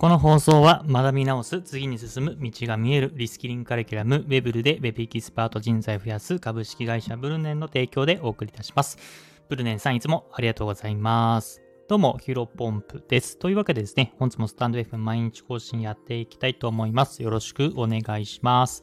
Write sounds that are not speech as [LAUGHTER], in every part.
この放送は学び直す、次に進む、道が見える、リスキリングカリキュラム、ウェブルで Web エキスパート人材増やす株式会社ブルネンの提供でお送りいたします。ブルネンさんいつもありがとうございます。どうも、ヒロポンプです。というわけでですね、本日もスタンド F 毎日更新やっていきたいと思います。よろしくお願いします。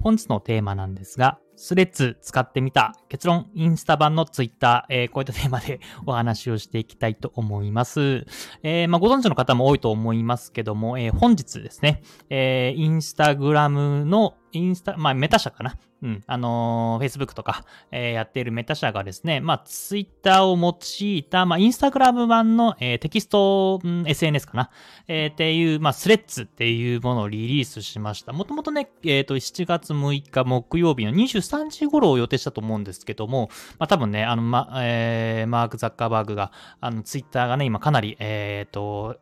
本日のテーマなんですが、スレッズ使ってみた。結論、インスタ版のツイッター、えー、こういったテーマで [LAUGHS] お話をしていきたいと思います。えー、まあ、ご存知の方も多いと思いますけども、えー、本日ですね、えー、インスタグラムのインスタ、まあ、メタ社かな。うん。あのー、Facebook とか、えー、やっているメタ社がですね、まあ、Twitter を用いた、まあ、インスタグラム版の、えー、テキスト、うん、SNS かな。えー、っていう、まあ、スレッズっていうものをリリースしました。もともとね、えっ、ー、と、7月6日木曜日の23時頃を予定したと思うんですけども、まあ、多分ね、あの、ま、えー、マーク・ザッカーバーグが、あの、Twitter がね、今かなり、えっ、ー、と、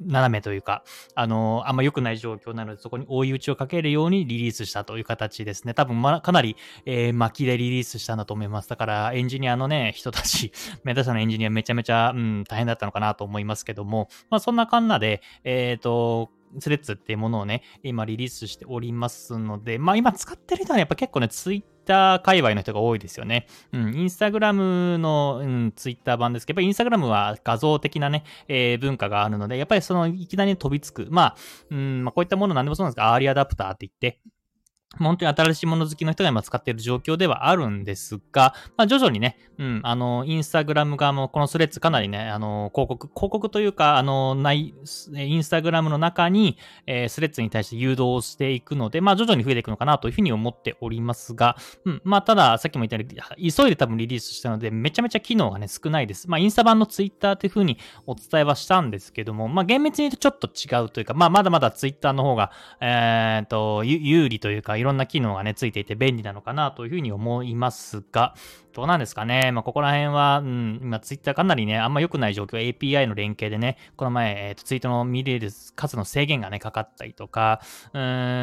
斜めというか、あの、あんま良くない状況なので、そこに追い打ちをかけるようにリリースしたという形ですね。多分、ま、かなり、えー、巻きでリリースしたんだと思います。だから、エンジニアのね、人たち、目指したのエンジニアめちゃめちゃ、うん、大変だったのかなと思いますけども、まあ、そんなかんなで、えっ、ー、と、スレッズっていうものをね、今リリースしておりますので、まあ今使ってる人はやっぱ結構ね、ツイッター界隈の人が多いですよね。うん、インスタグラムの、うん、ツイッター版ですけど、やっぱりインスタグラムは画像的なね、えー、文化があるので、やっぱりそのいきなり飛びつく。まあ、うん、まあこういったものなんでもそうなんですが、アーリーアダプターって言って、本当に新しいもの好きの人が今使っている状況ではあるんですが、まあ徐々にね、うん、あの、インスタグラム側もこのスレッズかなりね、あの、広告、広告というか、あの、ない、インスタグラムの中に、えー、スレッズに対して誘導していくので、まあ徐々に増えていくのかなというふうに思っておりますが、うん、まあただ、さっきも言ったように、急いで多分リリースしたので、めちゃめちゃ機能がね、少ないです。まあインスタ版のツイッターというふうにお伝えはしたんですけども、まあ厳密に言うとちょっと違うというか、まあまだまだツイッターの方が、えっ、と、有利というか、ろんな機能がね、ついていて便利なのかなというふうに思いますが、どうなんですかね。まあ、ここら辺は、うん、今、ツイッターかなりね、あんま良くない状況、API の連携でね、この前、えーと、ツイートの見れる数の制限がね、かかったりとか、うん、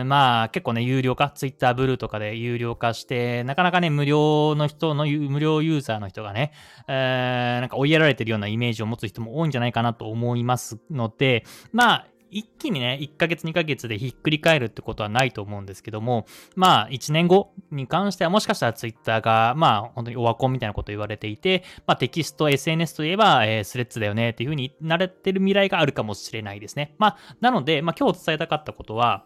まあ、結構ね、有料化、ツイッターブルーとかで有料化して、なかなかね、無料の人の、無料ユーザーの人がね、えー、なんか追いやられてるようなイメージを持つ人も多いんじゃないかなと思いますので、まあ、一気にね、1ヶ月2ヶ月でひっくり返るってことはないと思うんですけども、まあ1年後に関してはもしかしたら Twitter が、まあ本当にオワコンみたいなこと言われていて、まあテキスト、SNS といえば、えー、スレッズだよねっていうふうに慣れてる未来があるかもしれないですね。まあなので、まあ今日伝えたかったことは、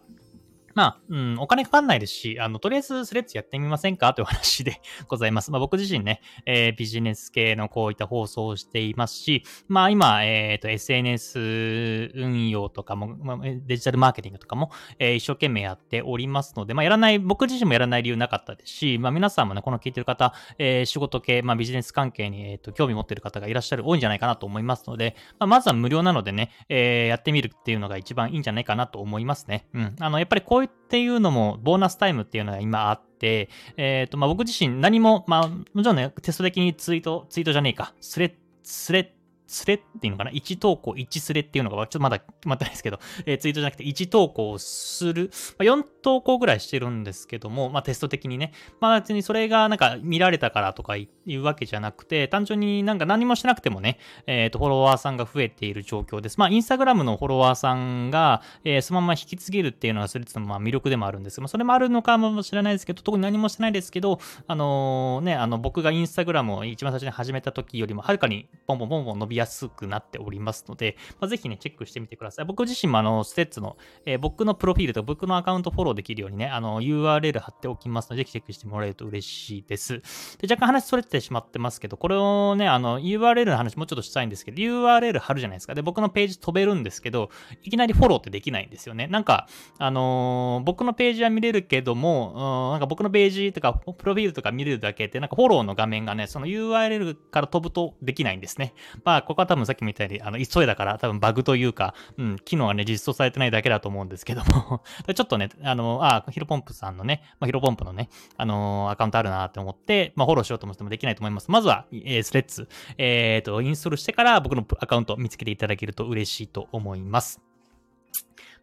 まあ、うん、お金かかんないですし、あの、とりあえずスレッズやってみませんかという話で [LAUGHS] ございます。まあ、僕自身ね、えー、ビジネス系のこういった放送をしていますし、まあ、今、えっ、ー、と、SNS 運用とかも、まあ、デジタルマーケティングとかも、えー、一生懸命やっておりますので、まあ、やらない、僕自身もやらない理由なかったですし、まあ、皆さんもね、この聞いてる方、えー、仕事系、まあ、ビジネス関係に、えっ、と、興味持ってる方がいらっしゃる多いんじゃないかなと思いますので、まあ、まずは無料なのでね、えー、やってみるっていうのが一番いいんじゃないかなと思いますね。うん。あの、やっぱりこういっていうのも、ボーナスタイムっていうのが今あって、えっ、ー、と、まあ、僕自身何も、まあ、もちろんね、テスト的にツイート、ツイートじゃねえか、スレッ、スレッスレっていうのかな ?1 投稿1スレっていうのが、ちょっとまだ決まってないですけど、えー、ツイートじゃなくて1投稿する、まあ、4投稿ぐらいしてるんですけども、まあテスト的にね。まあ別にそれがなんか見られたからとかいうわけじゃなくて、単純になんか何もしなくてもね、えっ、ー、と、フォロワーさんが増えている状況です。まあインスタグラムのフォロワーさんが、えー、そのまま引き継げるっていうのがスレッズのまあ魅力でもあるんですけど、それもあるのかもしれないですけど、特に何もしてないですけど、あの、ね、あの僕がインスタグラムを一番最初に始めた時よりもはるかにポンポンポンポン伸びやすくなっておりますので、まあ、ぜひね、チェックしてみてください。僕自身もあの、ステッツの、えー、僕のプロフィールと僕のアカウントフォローできるようにね、あの、URL 貼っておきますので、ぜひチェックしてもらえると嬉しいです。で、若干話それてしまってますけど、これをね、あの、URL の話もうちょっとしたいんですけど、URL 貼るじゃないですか。で、僕のページ飛べるんですけど、いきなりフォローってできないんですよね。なんか、あのー、僕のページは見れるけども、うん、なんか僕のページとか、プロフィールとか見れるだけって、なんかフォローの画面がね、その URL から飛ぶとできないんですね。まあ、ここは多分さっきも言ったように、あの、急いだから多分バグというか、うん、機能がね、実装されてないだけだと思うんですけども [LAUGHS] ちょっとね、あの、あ、ヒロポンプさんのね、まあ、ヒロポンプのね、あのー、アカウントあるなって思って、まあ、フォローしようと思ってもできないと思います。まずは、えー、スレッズ、えっ、ー、と、インストールしてから僕のアカウント見つけていただけると嬉しいと思います。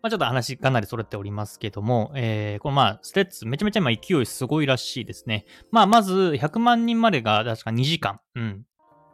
まあ、ちょっと話かなり揃っておりますけども、えー、このまあ、スレッズめちゃめちゃ今勢いすごいらしいですね。まあ、まず100万人までが確か2時間。うん。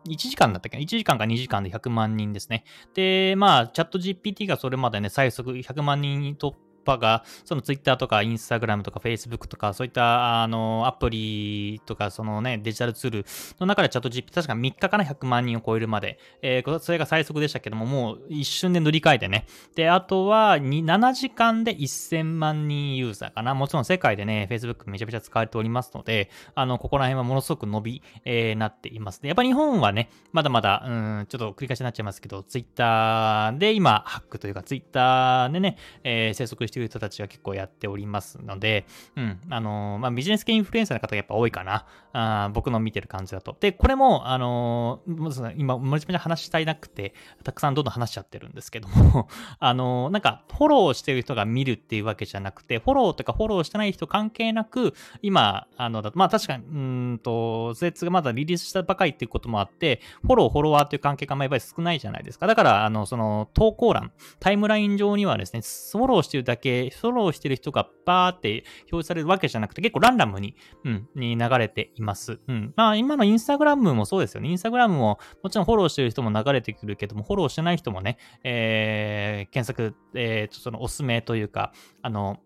1時間だったっけ ?1 時間か2時間で100万人ですね。で、まあ、チャット GPT がそれまでね、最速100万人に突波が、その Twitter とか Instagram とか Facebook とか、そういったあのアプリとか、そのね、デジタルツールの中でチャット GPT、確か3日かな、100万人を超えるまで、えー、それが最速でしたけども、もう一瞬で塗り替えてね。で、あとは7時間で1000万人ユーザーかな。もちろん世界でね、Facebook めちゃめちゃ使われておりますので、あの、ここら辺はものすごく伸び、えー、なっていますで、やっぱ日本はね、まだまだ、うん、ちょっと繰り返しになっちゃいますけど、Twitter で今、ハックというか、Twitter でね、えー、生息している人たちが結構やっておりますので、うん、あのー、まあ、ビジネス系インフルエンサーの方がやっぱ多いかな。あ僕の見てる感じだと。で、これも、あのー、今、もちゃめちゃ話したいなくて、たくさんどんどん話しちゃってるんですけども [LAUGHS] あのー、なんか、フォローしてる人が見るっていうわけじゃなくて、フォローとかフォローしてない人関係なく、今、あの、まあ確かに、うんと、スレッズがまだリリースしたばかりっていうこともあって、フォロー、フォロワーという関係がまあやっぱり少ないじゃないですか。だから、あの、その、投稿欄、タイムライン上にはですね、フォローしてるだけ、けフォローしてる人がバーって表示されるわけじゃなくて、結構ランダムに、うん、に流れています。うん。まあ、今のインスタグラムもそうですよね。インスタグラムも、もちろんフォローしてる人も流れてくるけども、フォローしてない人もね、えー、検索、えー、そのおすすめというか、あの、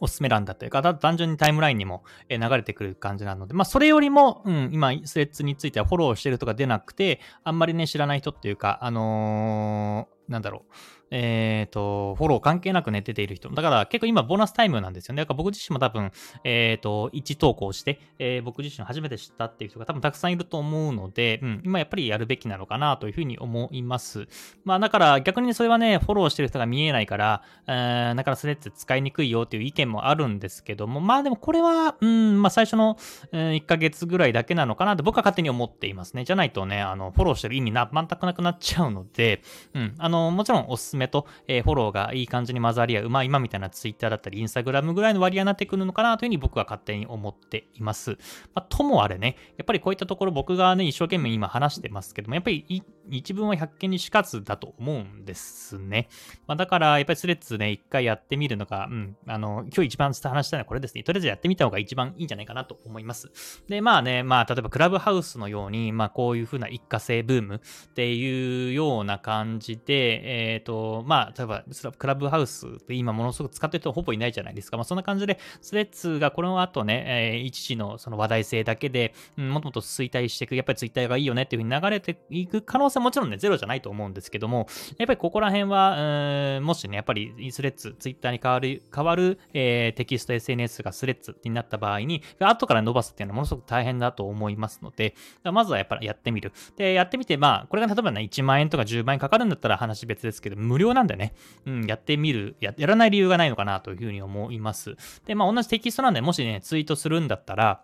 おすすめ欄だったりか、単純にタイムラインにも流れてくる感じなので、まあ、それよりも、うん、今、スレッズについてはフォローしてるとか出なくて、あんまりね、知らない人っていうか、あのー、なんだろう、えっ、ー、と、フォロー関係なくね、出ている人。だから結構今ボーナスタイムなんですよね。だから僕自身も多分、えっ、ー、と、1投稿して、えー、僕自身初めて知ったっていう人が多分たくさんいると思うので、うん、今やっぱりやるべきなのかなというふうに思います。まあだから逆にそれはね、フォローしてる人が見えないから、えー、だからそれって使いにくいよっていう意見もあるんですけども、まあでもこれは、うん、まあ最初の、え、1ヶ月ぐらいだけなのかなと僕は勝手に思っていますね。じゃないとね、あの、フォローしてる意味な、全くなくなっちゃうので、うん、あの、のもちろんおすすめと、えー、フォローがいい感じに混ざり合う、まあ今みたいなツイッターだったりインスタグラムぐらいの割合になってくるのかなというふうに僕は勝手に思っています。まあ、ともあれね、やっぱりこういったところ僕がね、一生懸命今話してますけども、やっぱり一一文は百件にしかずだと思うんですね。まあ、だから、やっぱりスレッズね、一回やってみるのが、うん、あの、今日一番話したいのはこれですね。とりあえずやってみた方が一番いいんじゃないかなと思います。で、まあね、まあ、例えばクラブハウスのように、まあ、こういう風な一過性ブームっていうような感じで、えっ、ー、と、まあ、例えば、クラブハウスって今ものすごく使ってる人ほぼいないじゃないですか。まあ、そんな感じで、スレッズがこの後ね、えー、一時のその話題性だけで、うん、もっともっと衰退していく、やっぱりツイッターがいいよねっていう風に流れていく可能性もちろんね、ゼロじゃないと思うんですけども、やっぱりここら辺は、もしね、やっぱりスレッズ、ツイッターに変わる、変わる、えー、テキスト SNS がスレッズになった場合に、後から伸ばすっていうのはものすごく大変だと思いますので、まずはやっぱりやってみる。で、やってみて、まあ、これが例えばね、1万円とか10万円かかるんだったら話別ですけど、無料なんでね、うん、やってみるや、やらない理由がないのかなというふうに思います。で、まあ、同じテキストなんで、もしね、ツイートするんだったら、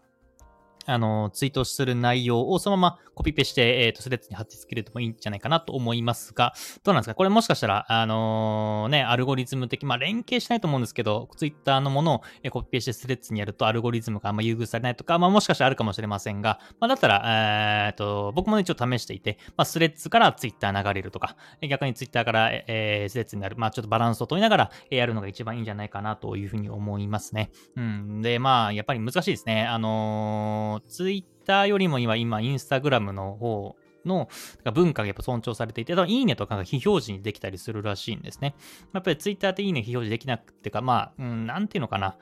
あの、ツイートする内容をそのままコピペして、えっ、ー、と、スレッズに貼って付けるともいいんじゃないかなと思いますが、どうなんですか？これもしかしたら、あのー、ね、アルゴリズム的、まあ、連携しないと思うんですけど、ツイッターのものを、コピペしてスレッズにやるとアルゴリズムがあんま優遇されないとか、まあ、もしかしたらあるかもしれませんが、まあ、だったら、えっ、ー、と、僕もね、ちょっと試していて、まあ、スレッズからツイッター流れるとか、逆にツイッターから、えー、スレッズになる、まあ、ちょっとバランスを取りながら、やるのが一番いいんじゃないかなというふうに思いますね。うん。で、まあ、やっぱり難しいですね。あのツイッターよりも今、今、インスタグラムの方の文化がやっぱ尊重されていて、いいねとかが非表示にできたりするらしいんですね。やっぱりツイッターっていいね非表示できなくてか、まあ、うん、なんていうのかな。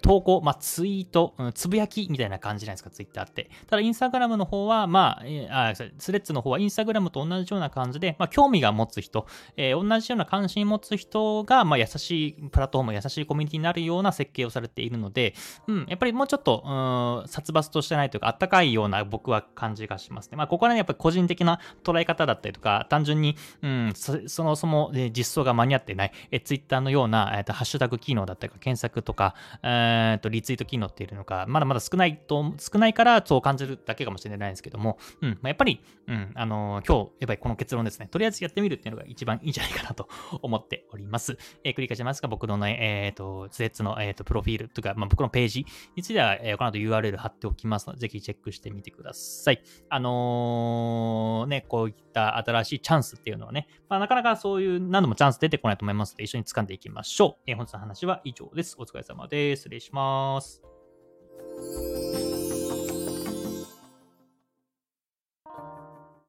投稿、まあ、ツイート、つぶやきみたいな感じじゃないですか、ツイッターって。ただ、インスタグラムの方は、まあ、あスレッズの方はインスタグラムと同じような感じで、まあ、興味が持つ人、えー、同じような関心持つ人が、まあ、優しいプラットフォーム、優しいコミュニティになるような設計をされているので、うん、やっぱりもうちょっと、うん、殺伐としてないというか、あったかいような僕は感じがしますね。まあ、ここら辺やっぱり個人的な捉え方だったりとか、単純に、うん、そそもそも、えー、実装が間に合ってない、えー、ツイッターのような、えーと、ハッシュタグ機能だったりとか、検索とか、えーと、リツイート機能っているのか、まだまだ少ないと、少ないからそう感じるだけかもしれないですけども、うん、まあ、やっぱり、うん、あのー、今日、やっぱりこの結論ですね。とりあえずやってみるっていうのが一番いいんじゃないかなと思っております。えー、繰り返しますが、僕のね、えっ、ー、と、スレッズの、えーと、プロフィールとか、まあ、僕のページについては、えー、この後 URL 貼っておきますので、ぜひチェックしてみてください。あの、ね、こういった新しいチャンスっていうのはね、まあ、なかなかそういう何度もチャンス出てこないと思いますので、一緒に掴んでいきましょう。えー、本日の話は以上です。お疲れ様です。失礼します。